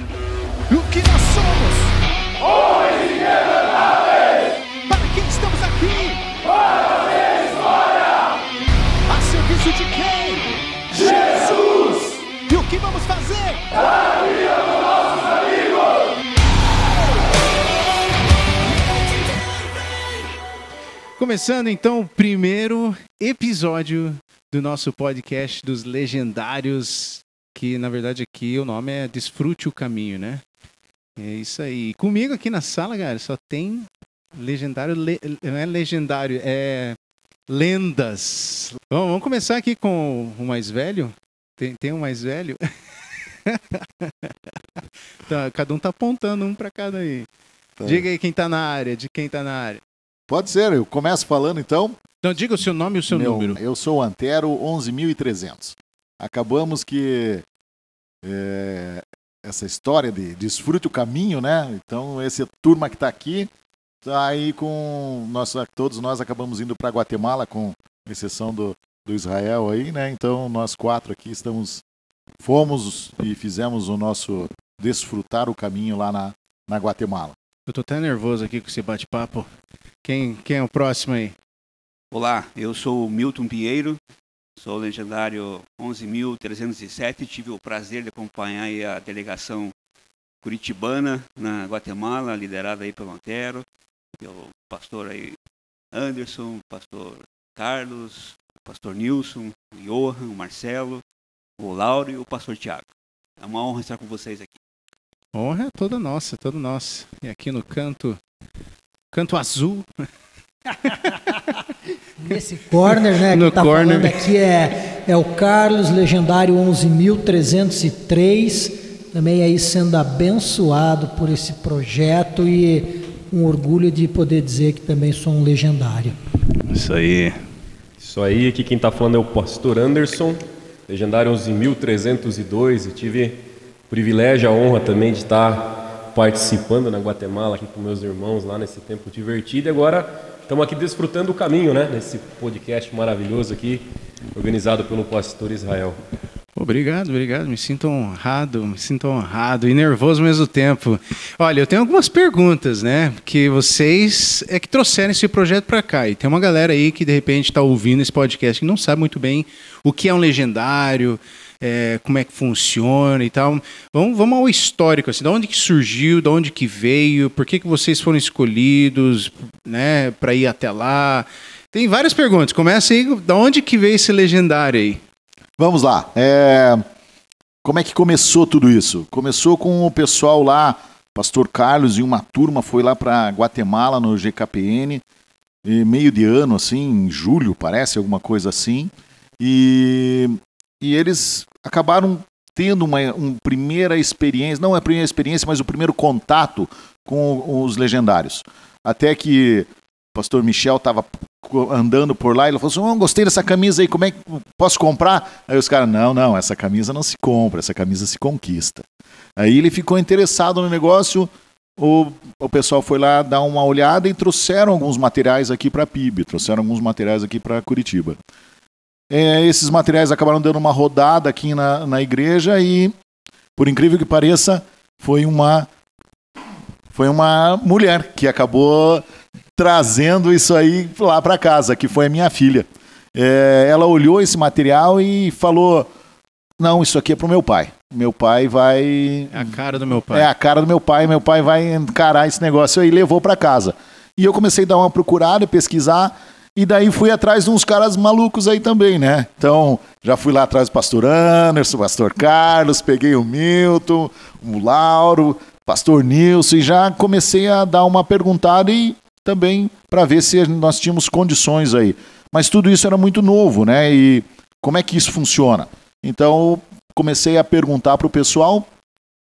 O que nós somos? Homens inquebrantáveis! Para quem estamos aqui? Para fazer história! A serviço de quem? Jesus! E o que vamos fazer? Para a vida dos nossos amigos! Começando então o primeiro episódio do nosso podcast dos legendários, que na verdade aqui o nome é Desfrute o Caminho, né? É isso aí. Comigo aqui na sala, galera, só tem legendário, le, não é legendário, é lendas. Bom, vamos começar aqui com o mais velho. Tem, tem um mais velho? tá, cada um tá apontando um para cada aí. Tá. Diga aí quem tá na área, de quem tá na área. Pode ser, eu começo falando então. Então diga o seu nome e o seu Meu, número. Eu sou o Antero 11.300. Acabamos que é, essa história de desfrute o caminho, né? Então, essa turma que está aqui, tá aí com nós, todos nós acabamos indo para Guatemala, com exceção do, do Israel aí, né? Então, nós quatro aqui estamos, fomos e fizemos o nosso desfrutar o caminho lá na, na Guatemala. Eu tô até nervoso aqui com esse bate-papo. Quem, quem é o próximo aí? Olá, eu sou o Milton Pinheiro, sou o legendário 11.307. Tive o prazer de acompanhar a delegação curitibana na Guatemala, liderada aí pelo Antero, pelo pastor aí Anderson, pastor Carlos, pastor Nilson, o Johan, o Marcelo, o Lauro e o pastor Tiago. É uma honra estar com vocês aqui. Honra é toda nossa, toda nossa. E aqui no canto, canto azul. Nesse corner, né? No que tá corner. falando aqui é, é o Carlos, legendário 11.303. Também aí sendo abençoado por esse projeto e um orgulho de poder dizer que também sou um legendário. Isso aí. Isso aí, aqui quem está falando é o pastor Anderson, legendário 11.302, e tive o privilégio, a honra também de estar participando na Guatemala aqui com meus irmãos lá nesse tempo divertido. E agora estamos aqui desfrutando o caminho, né? Nesse podcast maravilhoso aqui, organizado pelo pastor Israel. Obrigado, obrigado. Me sinto honrado, me sinto honrado e nervoso ao mesmo tempo. Olha, eu tenho algumas perguntas, né? Que vocês é que trouxeram esse projeto para cá. E tem uma galera aí que de repente está ouvindo esse podcast que não sabe muito bem o que é um legendário, é, como é que funciona e tal. Vamos, vamos ao histórico, assim, de onde que surgiu, de onde que veio, por que, que vocês foram escolhidos, né, para ir até lá. Tem várias perguntas. Começa aí, de onde que veio esse legendário aí? Vamos lá. É, Como é que começou tudo isso? Começou com o pessoal lá, Pastor Carlos e uma turma foi lá para Guatemala no GKPN, meio de ano, assim, em julho, parece, alguma coisa assim. E, e eles acabaram tendo uma, uma primeira experiência, não é a primeira experiência, mas o primeiro contato com os legendários. Até que o pastor Michel estava andando por lá e ele falou assim: oh, gostei dessa camisa aí, como é que posso comprar? Aí os caras, não, não, essa camisa não se compra, essa camisa se conquista. Aí ele ficou interessado no negócio, o, o pessoal foi lá dar uma olhada e trouxeram alguns materiais aqui para PIB, trouxeram alguns materiais aqui para Curitiba. É, esses materiais acabaram dando uma rodada aqui na, na igreja e, por incrível que pareça, foi uma foi uma mulher que acabou trazendo isso aí lá para casa, que foi a minha filha. É, ela olhou esse material e falou: Não, isso aqui é pro meu pai. Meu pai vai. É a cara do meu pai. É a cara do meu pai, meu pai vai encarar esse negócio aí e levou para casa. E eu comecei a dar uma procurada, pesquisar, e daí fui atrás de uns caras malucos aí também, né? Então, já fui lá atrás do pastor Anderson, pastor Carlos, peguei o Milton, o Lauro, pastor Nilson, e já comecei a dar uma perguntada e também para ver se nós tínhamos condições aí. Mas tudo isso era muito novo, né? E como é que isso funciona? Então, comecei a perguntar para o pessoal,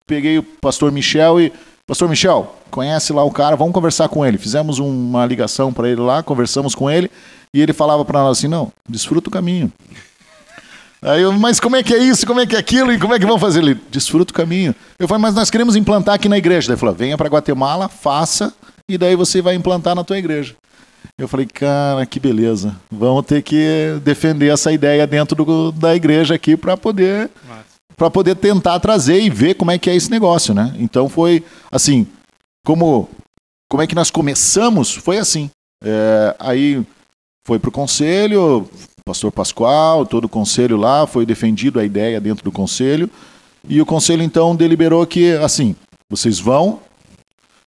peguei o pastor Michel e Pastor Michel, conhece lá o cara, vamos conversar com ele. Fizemos uma ligação para ele lá, conversamos com ele e ele falava para nós assim: não, desfruta o caminho. Aí eu, mas como é que é isso? Como é que é aquilo? E como é que vão fazer? Ele, desfruta o caminho. Eu falei, mas nós queremos implantar aqui na igreja. Daí ele falou, venha para Guatemala, faça, e daí você vai implantar na tua igreja. Eu falei, cara, que beleza. Vamos ter que defender essa ideia dentro do, da igreja aqui para poder para poder tentar trazer e ver como é que é esse negócio, né? Então foi assim, como como é que nós começamos? Foi assim. É, aí foi para o conselho, pastor Pascoal, todo o conselho lá, foi defendido a ideia dentro do conselho, e o conselho então deliberou que, assim, vocês vão,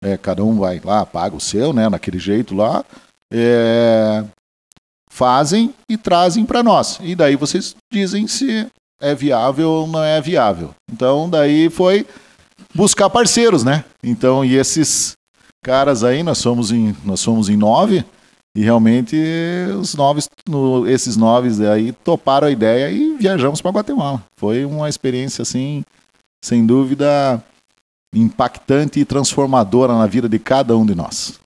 é, cada um vai lá, paga o seu, né, naquele jeito lá, é, fazem e trazem para nós. E daí vocês dizem se é viável ou não é viável. Então, daí foi buscar parceiros, né? Então, e esses caras aí, nós somos em, nós somos em nove, e realmente os nove, no, esses nove aí toparam a ideia e viajamos para Guatemala. Foi uma experiência assim, sem dúvida, impactante e transformadora na vida de cada um de nós.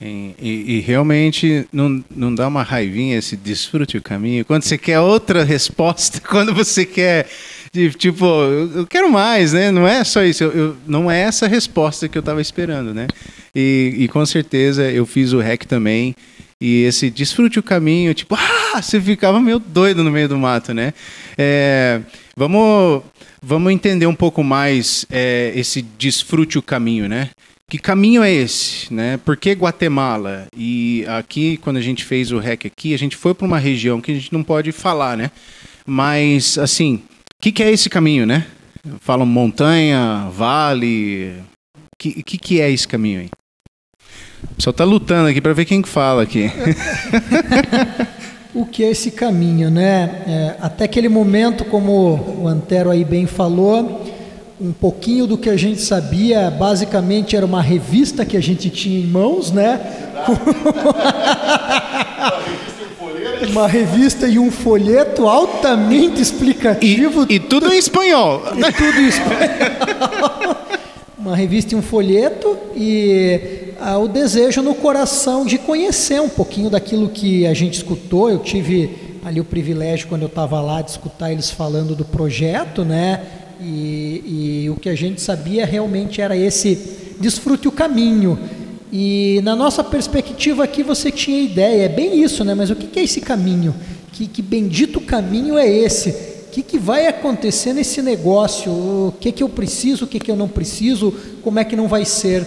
E, e, e, realmente não, não dá uma raivinha esse desfrute o caminho. Quando você quer outra resposta, quando você quer, tipo, eu, quero mais, né? Não é só isso, eu, eu não é essa resposta que eu estava esperando, né? E, e, com certeza eu fiz o REC também. E esse desfrute o caminho, tipo, ah, você ficava meio doido no meio do mato, né? É, vamos, vamos entender um pouco mais é, esse desfrute o caminho, né? Que caminho é esse, né? Por que Guatemala? E aqui, quando a gente fez o REC aqui, a gente foi para uma região que a gente não pode falar, né? Mas, assim, o que, que, é esse caminho, né? Falam montanha, vale. O que, que, que é esse caminho aí? O pessoal tá lutando aqui para ver quem fala aqui. o que é esse caminho, né? É, até aquele momento, como o Antero aí bem falou, um pouquinho do que a gente sabia, basicamente era uma revista que a gente tinha em mãos, né? uma revista e um folheto altamente explicativo. E, e tudo em espanhol. E tudo em espanhol. uma revista e um folheto e ah, o desejo no coração de conhecer um pouquinho daquilo que a gente escutou. Eu tive ali o privilégio quando eu estava lá de escutar eles falando do projeto, né? E, e o que a gente sabia realmente era esse desfrute o caminho. E na nossa perspectiva aqui você tinha ideia, é bem isso, né? Mas o que é esse caminho? Que, que bendito caminho é esse? O que, que vai acontecer nesse negócio? O que, que eu preciso, o que, que eu não preciso? Como é que não vai ser?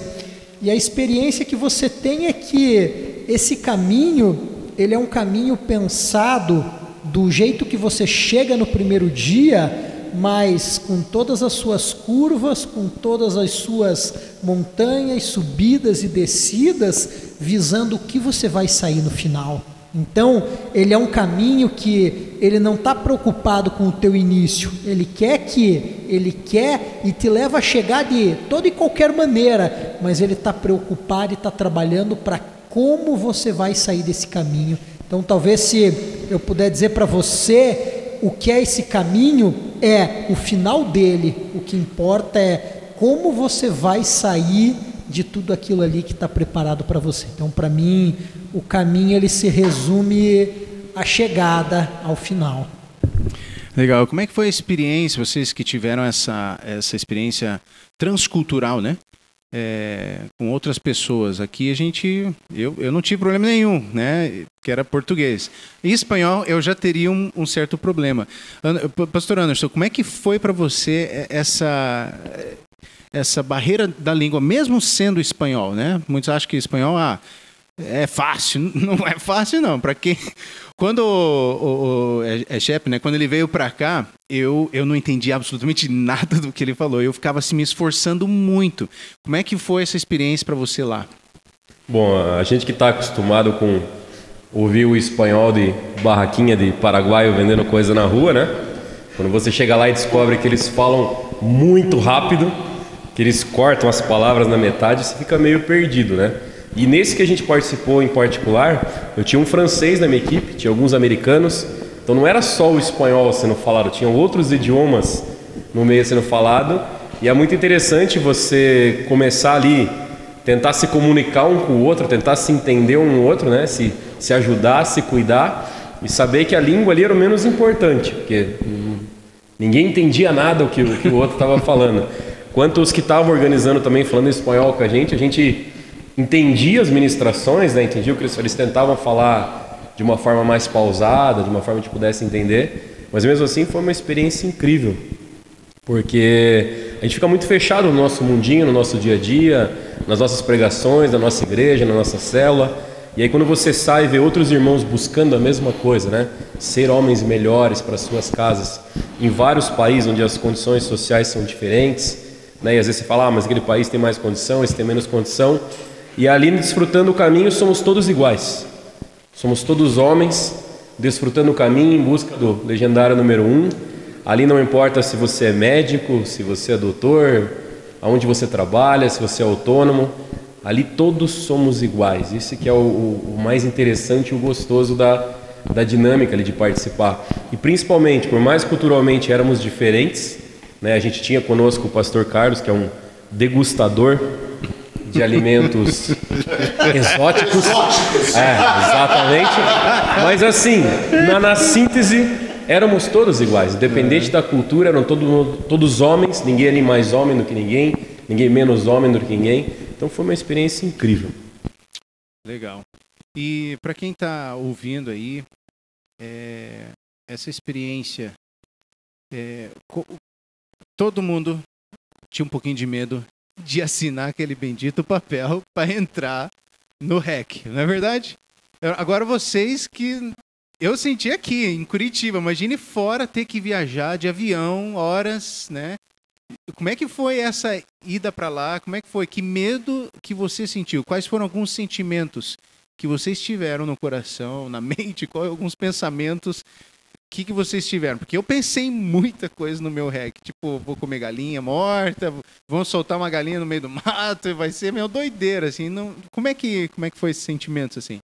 E a experiência que você tem é que esse caminho, ele é um caminho pensado do jeito que você chega no primeiro dia, mas com todas as suas curvas, com todas as suas montanhas, subidas e descidas, visando o que você vai sair no final. Então, ele é um caminho que ele não está preocupado com o teu início. Ele quer que, ele quer e te leva a chegar de toda e qualquer maneira, mas ele está preocupado e está trabalhando para como você vai sair desse caminho. Então, talvez se eu puder dizer para você o que é esse caminho é o final dele. O que importa é como você vai sair de tudo aquilo ali que está preparado para você. Então, para mim, o caminho ele se resume à chegada ao final. Legal. Como é que foi a experiência, vocês que tiveram essa, essa experiência transcultural, né? É, com outras pessoas. Aqui a gente, eu, eu não tive problema nenhum, né? Que era português. E espanhol eu já teria um, um certo problema. Pastor Anderson, como é que foi para você essa essa barreira da língua, mesmo sendo espanhol, né? Muitos acham que espanhol ah, é fácil, não é fácil não. Para quem quando o, o, o é, é Shep, né, quando ele veio para cá, eu, eu não entendi absolutamente nada do que ele falou. Eu ficava assim, me esforçando muito. Como é que foi essa experiência para você lá? Bom, a gente que está acostumado com ouvir o espanhol de barraquinha de paraguaio vendendo coisa na rua, né? Quando você chega lá e descobre que eles falam muito rápido, que eles cortam as palavras na metade, você fica meio perdido, né? E nesse que a gente participou em particular, eu tinha um francês na minha equipe, tinha alguns americanos, então não era só o espanhol sendo falado, tinham outros idiomas no meio sendo falado, e é muito interessante você começar ali, tentar se comunicar um com o outro, tentar se entender um no outro, né? se, se ajudar, se cuidar, e saber que a língua ali era o menos importante, porque ninguém entendia nada o que, o, que o outro estava falando. Quanto os que estavam organizando também, falando espanhol com a gente, a gente entendia as ministrações, né? entendia o que eles, eles tentavam falar de uma forma mais pausada, de uma forma que pudesse entender, mas mesmo assim foi uma experiência incrível. Porque a gente fica muito fechado no nosso mundinho, no nosso dia a dia, nas nossas pregações, na nossa igreja, na nossa célula. E aí quando você sai e vê outros irmãos buscando a mesma coisa, né? Ser homens melhores para suas casas, em vários países onde as condições sociais são diferentes, né? E às vezes você fala, ah, mas aquele país tem mais condição, esse tem menos condição. E ali desfrutando o caminho somos todos iguais. Somos todos homens, desfrutando o caminho em busca do legendário número um. Ali não importa se você é médico, se você é doutor, aonde você trabalha, se você é autônomo, ali todos somos iguais. Isso que é o, o, mais interessante e o gostoso da, da dinâmica ali de participar. E principalmente, por mais culturalmente éramos diferentes, né, a gente tinha conosco o pastor Carlos, que é um degustador de alimentos exóticos. É, exatamente. Mas assim, na, na síntese, éramos todos iguais, independente da cultura, eram todo, todos homens, ninguém ali mais homem do que ninguém, ninguém menos homem do que ninguém. Então foi uma experiência incrível. Legal. E para quem está ouvindo aí, é, essa experiência, é, todo mundo tinha um pouquinho de medo de assinar aquele bendito papel para entrar no REC, não é verdade? Agora vocês que eu senti aqui em Curitiba, imagine fora ter que viajar de avião horas, né? Como é que foi essa ida para lá? Como é que foi? Que medo que você sentiu? Quais foram alguns sentimentos que vocês tiveram no coração, na mente? Quais alguns pensamentos que, que vocês tiveram? Porque eu pensei em muita coisa no meu rec. Tipo, vou comer galinha morta, vão soltar uma galinha no meio do mato, vai ser meio doideira, assim. Não... Como, é que, como é que foi esses sentimentos, assim?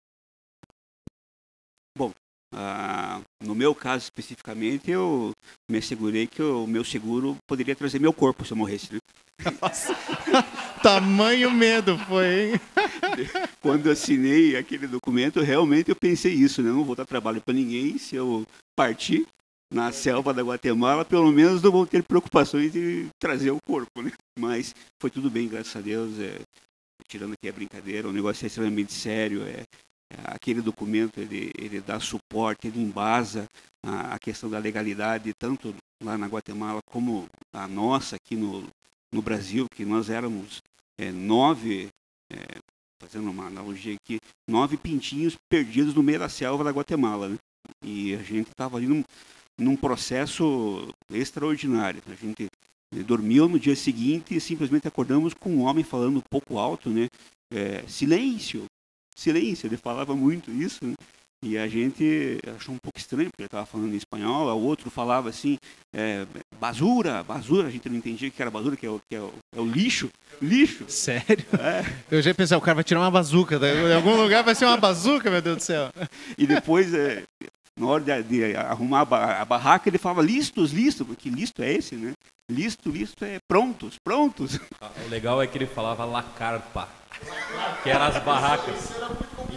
Bom, uh, no meu caso especificamente, eu me assegurei que o meu seguro poderia trazer meu corpo se eu morresse, né? Nossa, tamanho medo foi, hein? Quando assinei aquele documento, realmente eu pensei isso, né? Não vou dar trabalho para ninguém se eu partir na selva da Guatemala, pelo menos não vou ter preocupações de trazer o corpo, né? Mas foi tudo bem, graças a Deus. É, tirando aqui a brincadeira, o negócio é extremamente sério. É, é, aquele documento ele, ele dá suporte, ele embasa a, a, questão da legalidade, tanto lá na Guatemala como a nossa aqui no, no Brasil, que nós éramos é, nove, é, fazendo uma analogia aqui, nove pintinhos perdidos no meio da selva da Guatemala. Né? E a gente estava ali num, num processo extraordinário. A gente dormiu no dia seguinte e simplesmente acordamos com um homem falando um pouco alto, né? É, silêncio, silêncio. Ele falava muito isso. Né? E a gente achou um pouco estranho, porque ele estava falando em espanhol, o outro falava assim, é, basura, basura, a gente não entendia que era basura, que é o, que é o, é o lixo, lixo. Sério? É. Eu já ia pensar, o cara vai tirar uma bazuca, em algum lugar vai ser uma bazuca, meu Deus do céu. E depois, é, na hora de, de arrumar a, barraca, ele falava listos, listos, porque listo é esse, né? Listo, listo é prontos, prontos. O legal é que ele falava la carpa, que eram as barracas.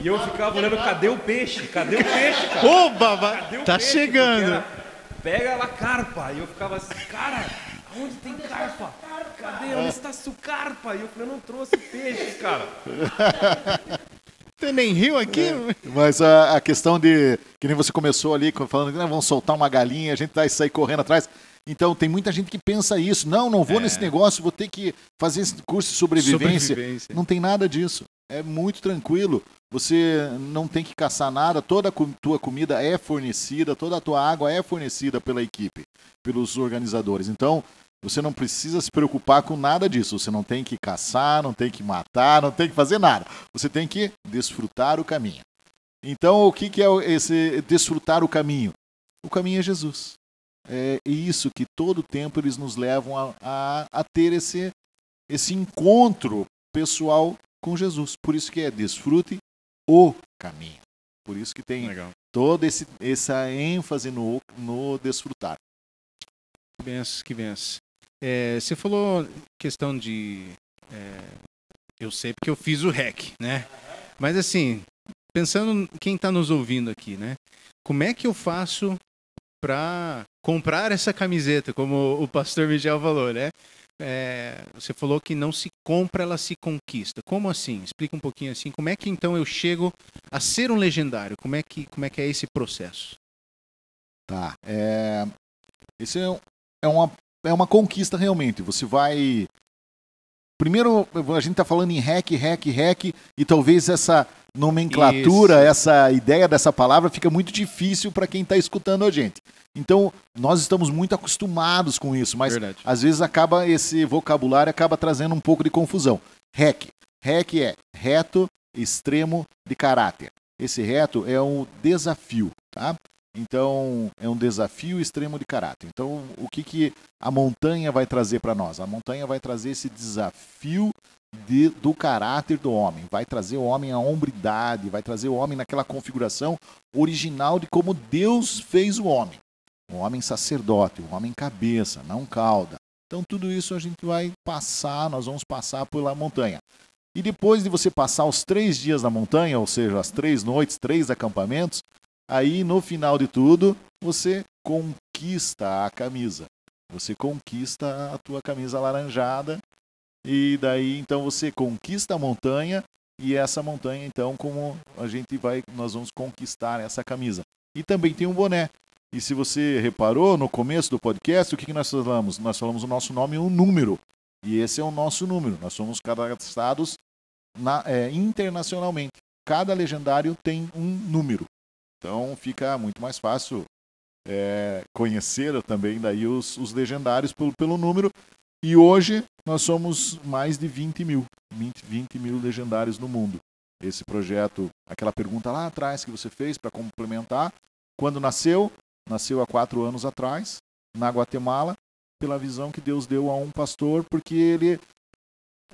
E eu ficava olhando, cadê o peixe? Cadê o peixe, cara? Oba, cadê o tá peixe? chegando. Pega la carpa. E eu ficava assim, cara, onde tem carpa? Cadê? Onde está a carpa? E eu falei, eu não trouxe peixe, cara. Tem nem rio aqui? É. Mas a, a, questão de. Que nem você começou ali falando que né, vamos soltar uma galinha, a gente vai sair correndo atrás. Então tem muita gente que pensa isso. Não, não vou é. nesse negócio, vou ter que fazer esse curso de sobrevivência. sobrevivência. Não tem nada disso. É muito tranquilo. Você não tem que caçar nada, toda a tua comida é fornecida, toda a tua água é fornecida pela equipe, pelos organizadores. Então, você não precisa se preocupar com nada disso. Você não tem que caçar, não tem que matar, não tem que fazer nada. Você tem que desfrutar o caminho. Então, o que, é esse desfrutar o caminho? O caminho é Jesus. É isso que todo tempo eles nos levam a, a, a ter esse, esse encontro pessoal com Jesus. Por isso que é desfrute o caminho. Por isso que tem Legal. toda esse, essa ênfase no, no desfrutar. Que benção, que benção. É, você falou questão de. É, eu sei porque eu fiz o REC, né? Mas assim, pensando quem está nos ouvindo aqui, né? Como é que eu faço para comprar essa camiseta, como o pastor Miguel falou, né? É, você falou que não se compra, ela se conquista. Como assim? Explica um pouquinho assim. Como é que então eu chego a ser um legendário? Como é que, como é, que é esse processo? Tá. É, esse é, é uma é uma conquista realmente. Você vai. Primeiro, a gente está falando em REC, REC, REC, e talvez essa nomenclatura, Isso. essa ideia dessa palavra fica muito difícil para quem está escutando a gente. Então, nós estamos muito acostumados com isso, mas Verdade. às vezes acaba esse vocabulário acaba trazendo um pouco de confusão. REC. REC é reto, extremo de caráter. Esse reto é um desafio, tá? Então, é um desafio extremo de caráter. Então, o que, que a montanha vai trazer para nós? A montanha vai trazer esse desafio de, do caráter do homem, vai trazer o homem à hombridade, vai trazer o homem naquela configuração original de como Deus fez o homem. O homem sacerdote, o homem cabeça, não cauda. Então, tudo isso a gente vai passar, nós vamos passar pela montanha. E depois de você passar os três dias na montanha, ou seja, as três noites, três acampamentos, Aí no final de tudo, você conquista a camisa. Você conquista a tua camisa alaranjada e daí então você conquista a montanha e essa montanha então como a gente vai nós vamos conquistar essa camisa. E também tem um boné. E se você reparou no começo do podcast, o que, que nós falamos? Nós falamos o nosso nome e um número. E esse é o nosso número. Nós somos cadastrados na, é, internacionalmente. Cada legendário tem um número. Então fica muito mais fácil é, conhecer também daí os, os legendários pelo, pelo número. E hoje nós somos mais de 20 mil, 20, 20 mil legendários no mundo. Esse projeto, aquela pergunta lá atrás que você fez para complementar, quando nasceu? Nasceu há quatro anos atrás, na Guatemala, pela visão que Deus deu a um pastor, porque ele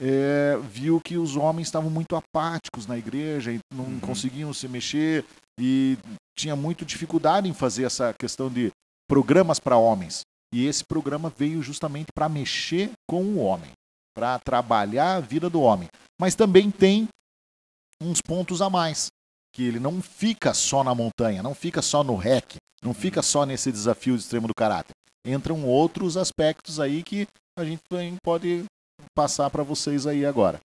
é, viu que os homens estavam muito apáticos na igreja, e não uhum. conseguiam se mexer e tinha muito dificuldade em fazer essa questão de programas para homens. E esse programa veio justamente para mexer com o homem, para trabalhar a vida do homem. Mas também tem uns pontos a mais, que ele não fica só na montanha, não fica só no REC, não fica só nesse desafio de extremo do caráter. Entram outros aspectos aí que a gente pode passar para vocês aí agora.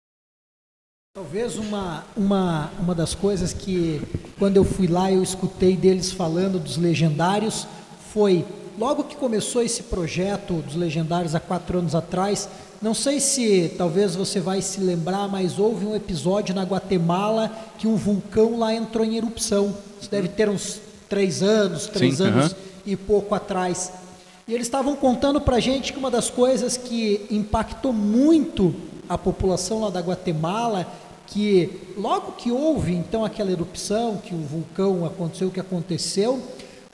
Talvez uma, uma, uma das coisas que, quando eu fui lá, eu escutei deles falando dos legendários, foi logo que começou esse projeto dos legendários há quatro anos atrás. Não sei se talvez você vai se lembrar, mas houve um episódio na Guatemala que um vulcão lá entrou em erupção. Isso deve ter uns três anos, três Sim, anos uh -huh. e pouco atrás. E eles estavam contando para gente que uma das coisas que impactou muito a população lá da Guatemala que logo que houve então aquela erupção, que o vulcão aconteceu o que aconteceu,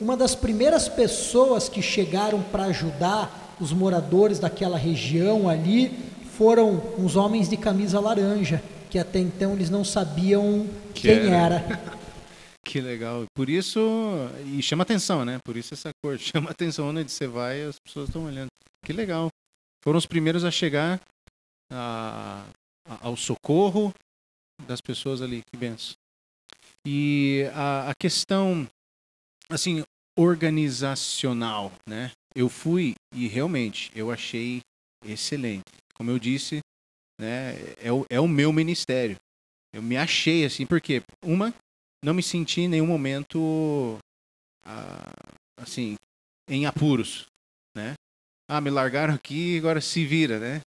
uma das primeiras pessoas que chegaram para ajudar os moradores daquela região ali foram uns homens de camisa laranja, que até então eles não sabiam que quem era. era. Que legal. Por isso, e chama atenção, né? Por isso essa cor chama atenção onde você vai as pessoas estão olhando. Que legal. Foram os primeiros a chegar a, a, ao socorro das pessoas ali. Que benção. E a, a questão, assim, organizacional, né? Eu fui e realmente eu achei excelente. Como eu disse, né? É o, é o meu ministério. Eu me achei assim, porque uma, não me senti em nenhum momento ah, assim em apuros, né? Ah, me largaram aqui, agora se vira, né?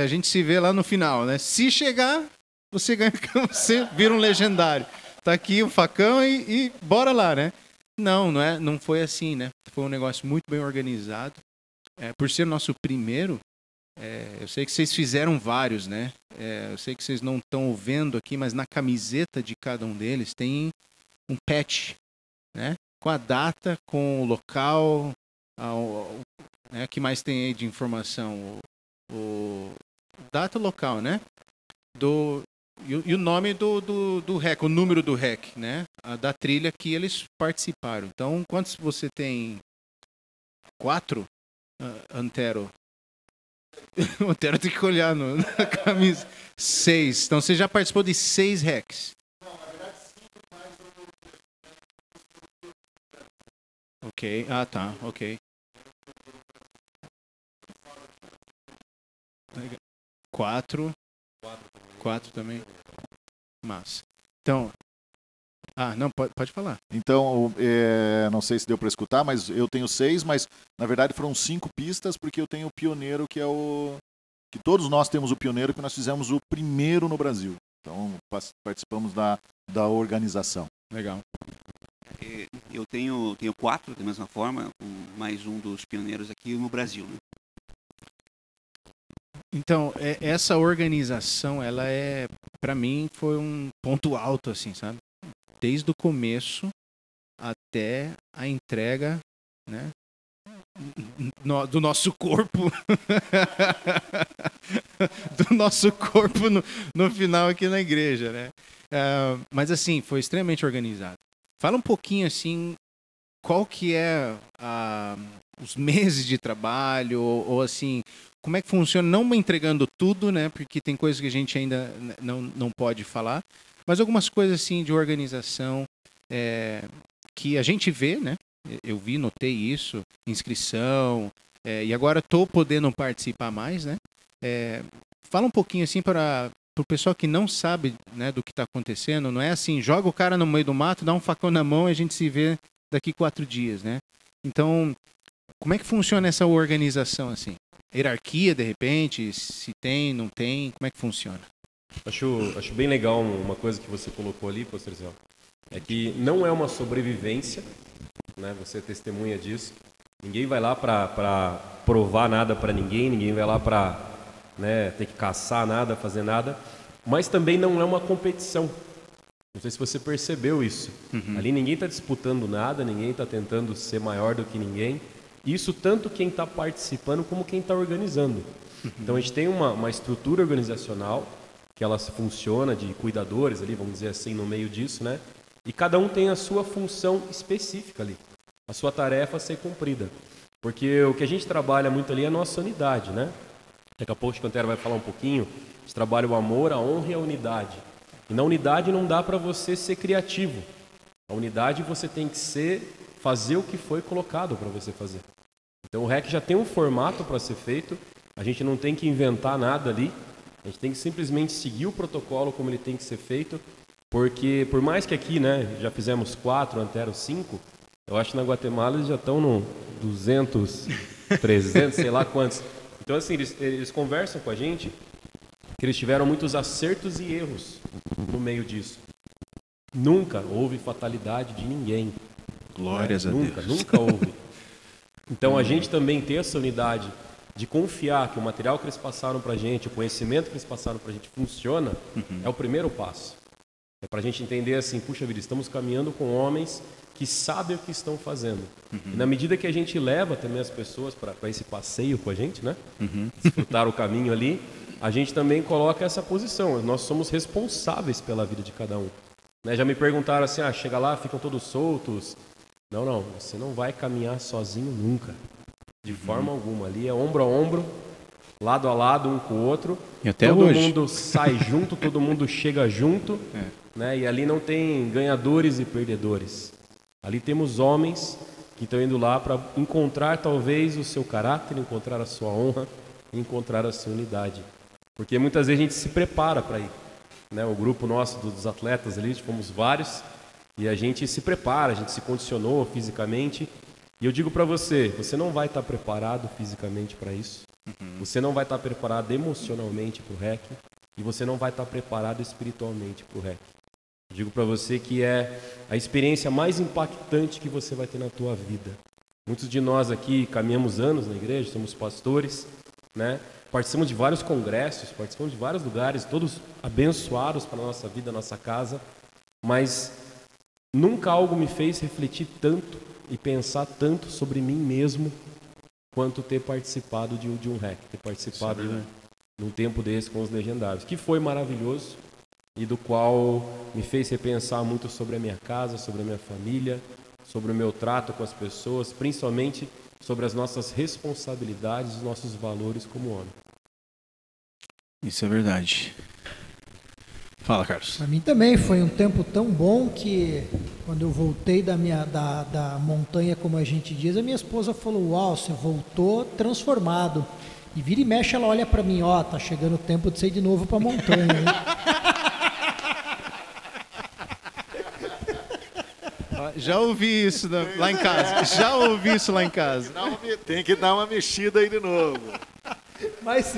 A gente se vê lá no final, né? Se chegar, você ganha, você vira um legendário. Tá aqui o facão e, e, bora lá, né? Não, não é, não foi assim, né? Foi um negócio muito bem organizado. É, por ser nosso primeiro, é, eu sei que vocês fizeram vários, né? É, eu sei que vocês não estão vendo aqui, mas na camiseta de cada um deles tem um patch, né? Com a data, com o local, a, o, né? que mais tem aí de informação? O, o data local, né? Do, e, e, o nome do, do, do REC, o número do REC, né? A, da trilha que eles participaram. Então, quantos você tem? Quatro? Uh, Antero. o Antero tem que olhar no, na camisa. Seis. Então, você já participou de seis RECs. Ok. Ah, tá. Ok. Quatro. Quatro também. Massa. Então, Ah, não, pode, pode falar. Então, é, não sei se deu para escutar, mas eu tenho seis, mas na verdade foram cinco pistas, porque eu tenho o pioneiro, que é o. que todos nós temos o pioneiro, que nós fizemos o primeiro no Brasil. Então, participamos da, da organização. Legal. É, Eu tenho, tenho quatro da mesma forma, um- mais um dos pioneiros aqui no Brasil. Né? Então, é- essa organização, ela é, Pra mim, foi um ponto alto, assim, sabe? Desde o começo até a entrega, né? no- do nosso corpo. do nosso corpo no, no final aqui na igreja, né? Ah, mas assim, foi extremamente organizado. Fala um pouquinho assim, qual que é ah, os meses de trabalho, ou, ou, assim, como é que funciona, não entregando tudo, né? Porque tem coisas que a gente ainda não, não pode falar, mas algumas coisas assim de organização é, que a gente vê, né? Eu vi, notei isso, inscrição, é, e agora estou podendo participar mais, né? É, fala um pouquinho assim para o pessoal que não sabe né, do que está acontecendo, não é assim, joga o cara no meio do mato, dá um facão na mão e a gente se vê daqui quatro dias, né? Então, como é que funciona essa organização assim? Hierarquia, de repente, se tem, não tem, como é que funciona? Acho, acho bem legal uma coisa que você colocou ali, pastor Zé, é que não é uma sobrevivência, né? Você é testemunha disso. Ninguém vai lá para provar nada para ninguém, ninguém vai lá para né, ter que caçar nada, fazer nada, mas também não é uma competição. Não sei se você percebeu isso. Ali ninguém está disputando nada, ninguém está tentando ser maior do que ninguém. Isso tanto quem está participando como quem está organizando. Então a gente tem uma, uma estrutura organizacional que ela funciona de cuidadores ali, vamos dizer assim, no meio disso, né? E cada um tem a sua função específica ali, a sua tarefa a ser cumprida. Porque o que a gente trabalha muito ali é a nossa unidade, né? Daqui a pouco o Cantera vai falar um pouquinho. A gente trabalha o amor, a honra e a unidade. E na unidade não dá para você ser criativo. A unidade você tem que ser, fazer o que foi colocado para você fazer. Então o REC já tem um formato para ser feito. A gente não tem que inventar nada ali. A gente tem que simplesmente seguir o protocolo como ele tem que ser feito. Porque por mais que aqui, né, já fizemos quatro, Antero cinco, eu acho que na Guatemala eles já estão no 200, 300, sei lá quantos. Então assim, eles, eles conversam com a gente que eles tiveram muitos acertos e erros no meio disso. Nunca houve fatalidade de ninguém. Glórias a nunca, Deus. Nunca houve. Então a gente também ter essa unidade de confiar que o material que eles passaram para a gente, o conhecimento que eles passaram para a gente funciona, é o primeiro passo. É para a gente entender assim, puxa vida, estamos caminhando com homens que sabem o que estão fazendo. E na medida que a gente leva também as pessoas para esse passeio com a gente, né? Desfrutar o caminho ali, a gente também coloca essa posição. Nós somos responsáveis pela vida de cada um. Né? Já me perguntaram assim, ah, chega lá, ficam todos soltos. Não, não, você não vai caminhar sozinho nunca. De forma alguma. Ali é ombro a ombro, lado a lado, um com o outro. E até todo hoje. mundo sai junto, todo mundo chega junto. Né? E ali não tem ganhadores e perdedores. Ali temos homens que estão indo lá para encontrar talvez o seu caráter, encontrar a sua honra, encontrar a sua unidade. Porque muitas vezes a gente se prepara para ir. Né? O grupo nosso dos atletas ali, fomos vários, e a gente se prepara, a gente se condicionou fisicamente. E eu digo para você, você não vai estar preparado fisicamente para isso. Você não vai estar preparado emocionalmente para o REC e você não vai estar preparado espiritualmente para o REC. Eu digo para você que é a experiência mais impactante que você vai ter na tua vida. Muitos de nós aqui caminhamos anos na igreja, somos pastores, né? Participamos de vários congressos, participamos de vários lugares, todos abençoados para a nossa vida, nossa casa, mas nunca algo me fez refletir tanto e pensar tanto sobre mim mesmo quanto ter participado de, um- de um REC, ter participado de um, de um tempo desse com os legendários, que foi maravilhoso e do qual me fez repensar muito sobre a minha casa, sobre a minha família, sobre o meu trato com as pessoas, principalmente sobre as nossas responsabilidades, os nossos valores como homem. Isso é verdade. Fala, Carlos. Para mim também foi um tempo tão bom que quando eu voltei da minha da, da montanha, como a gente diz, a minha esposa falou: "Uau, você voltou transformado". E vira e mexe ela olha para mim, ó, tá chegando o tempo de você ir de novo para a montanha. hein?" Já, ouvi isso da- lá em casa. Já ouvi isso lá em casa. Tem que dar uma mexida aí de novo. Mas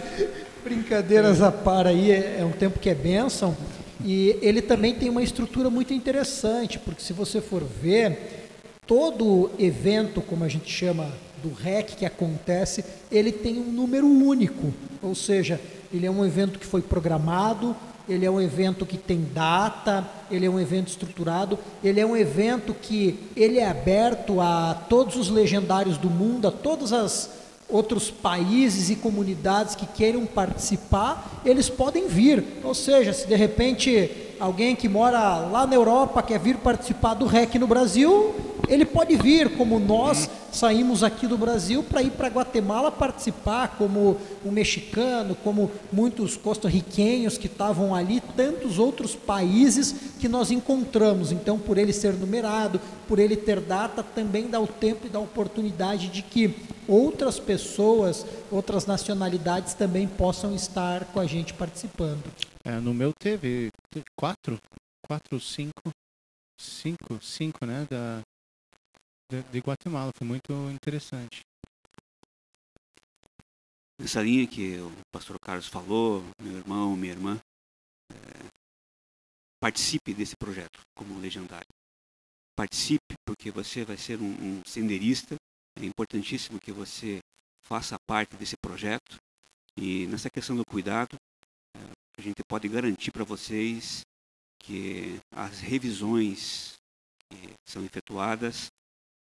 brincadeiras à par aí, é, é um tempo que é bênção. E ele também tem uma estrutura muito interessante, porque se você for ver, todo evento, como a gente chama do REC que acontece, ele tem um número único. Ou seja, ele é um evento que foi programado, ele é um evento que tem data, ele é um evento estruturado, ele é um evento que ele é aberto a todos os legendários do mundo, a todas as outros países e comunidades que queiram participar, eles podem vir. Ou seja, se de repente alguém que mora lá na Europa quer vir participar do REC no Brasil, ele pode vir, como nós saímos aqui do Brasil para ir para Guatemala participar, como o mexicano, como muitos costarriquenhos que estavam ali, tantos outros países que nós encontramos. Então, por ele ser numerado, por ele ter data, também dá o tempo e dá a oportunidade de que outras pessoas, outras nacionalidades também possam estar com a gente participando. É, no meu teve teve quatro, quatro, cinco, cinco, cinco, né, da, de, de Guatemala. Foi muito interessante. Nessa linha que o pastor Carlos falou, meu irmão, minha irmã, é, participe desse projeto como legendário. Participe porque você vai ser um, um senderista. É importantíssimo que você faça parte desse projeto. E nessa questão do cuidado, é, a gente pode garantir para vocês que as revisões que são efetuadas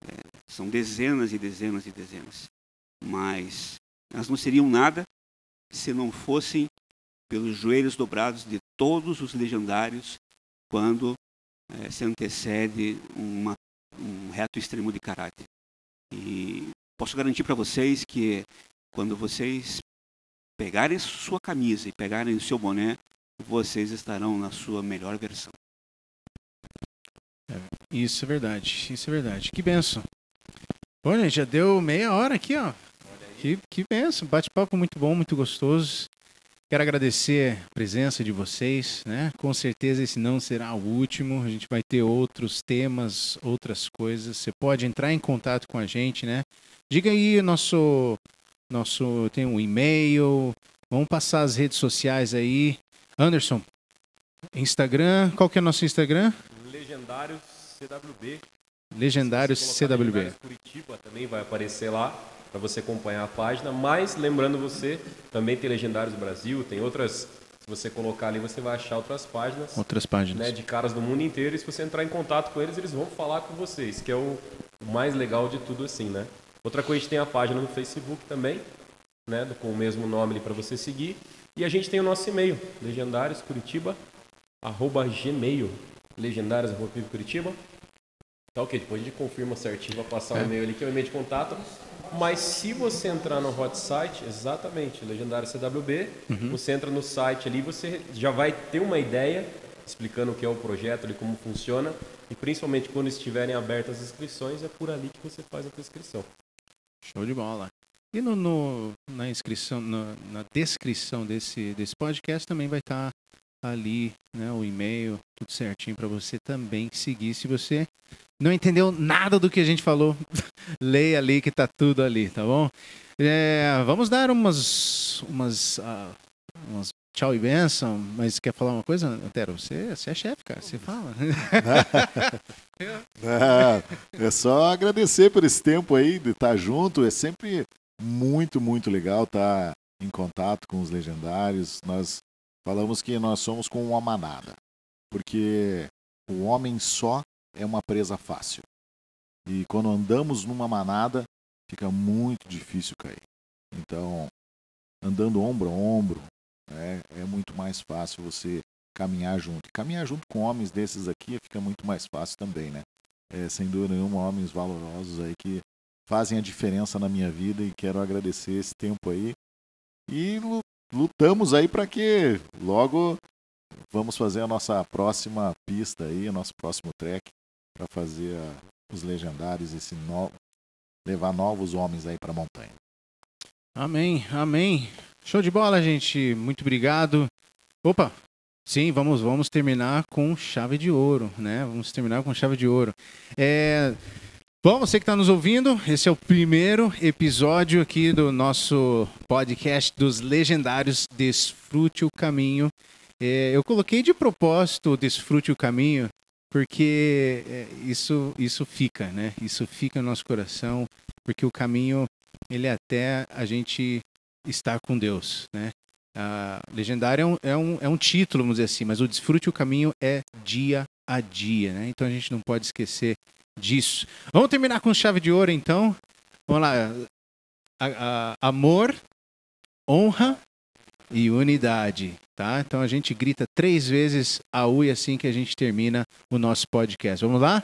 é, são dezenas e dezenas e dezenas. Mas elas não seriam nada se não fossem pelos joelhos dobrados de todos os legendários quando eh, se antecede uma, um reto extremo de caráter. E posso garantir para vocês que quando vocês pegarem sua camisa e pegarem o seu boné, vocês estarão na sua melhor versão. Isso é verdade, isso é verdade. Que benção. Bom, gente, já deu meia hora aqui, ó. Que, que benção. Bate-papo muito bom, muito gostoso. Quero agradecer a presença de vocês, né? Com certeza esse não será o último. A gente vai ter outros temas, outras coisas. Você pode entrar em contato com a gente, né? Diga aí nosso nosso tem um e-mail. Vamos passar as redes sociais aí. Anderson, Instagram, qual que é o nosso Instagram? Legendários CWB. Legendários CWB. Legendários Curitiba também vai aparecer lá para você acompanhar a página. Mas lembrando você, também tem Legendários Brasil, tem outras. Se você colocar ali, você vai achar outras páginas. Outras páginas. né, de caras do mundo inteiro. E se você entrar em contato com eles, eles vão falar com vocês, que é o, o mais legal de tudo assim, né? Outra coisa, a gente tem a página no Facebook também, né, com o mesmo nome ali para você seguir. E a gente tem o nosso e-mail, legendárioscuritiba, arroba gmail, legendários, arroba Curitiba. Tá ok, depois a gente confirma certinho, vai passar o É. e-mail ali, que é o e-mail de contato. Mas se você entrar no hot site, exatamente, Legendário CWB, você entra no site ali, você já vai ter uma ideia explicando o que é o projeto, ali, como funciona. E principalmente quando estiverem abertas as inscrições, é por ali que você faz a tua inscrição. Show de bola. E no, no- na inscrição, na, na descrição desse, desse podcast também vai estar ali, né, o e-mail, tudo certinho para você também seguir. Se você não entendeu nada do que a gente falou, leia ali que tá tudo ali, tá bom? É, vamos dar umas, umas, ah, umas tchau e benção, mas quer falar uma coisa, Antero? Você, você é chefe, cara, você fala. Ah, é só agradecer por esse tempo aí de estar junto. É sempre muito, muito legal estar em contato com os legendários. Nós falamos que nós somos como uma manada, porque o homem só é uma presa fácil. E quando andamos numa manada, fica muito difícil cair. Então, andando ombro a ombro, né, é muito mais fácil você caminhar junto. E caminhar junto com homens desses aqui fica muito mais fácil também, né? É, sem dúvida nenhuma, homens valorosos aí que fazem a diferença na minha vida e quero agradecer esse tempo aí. E lutamos aí para que logo vamos fazer a nossa próxima pista aí, nosso próximo track para fazer os legendários, esse no, levar novos homens aí para a montanha. Amém, amém. Show de bola, gente. Muito obrigado. Opa, Sim, vamos, vamos terminar com chave de ouro, né? Vamos terminar com chave de ouro. É... Bom, você que está nos ouvindo, esse é o primeiro episódio aqui do nosso podcast dos legendários Desfrute o Caminho. É, eu coloquei de propósito Desfrute o Caminho porque é, isso, isso fica, né? Isso fica no nosso coração, porque o caminho, ele é até a gente estar com Deus, né? A legendária é um, é, um, é um título, vamos dizer assim, mas o desfrute o caminho é dia a dia, né? Então a gente não pode esquecer disso. Vamos terminar com chave de ouro, então. Vamos lá. A, a, amor, honra e unidade, tá? Então a gente grita três vezes a U assim que a gente termina o nosso podcast. Vamos lá?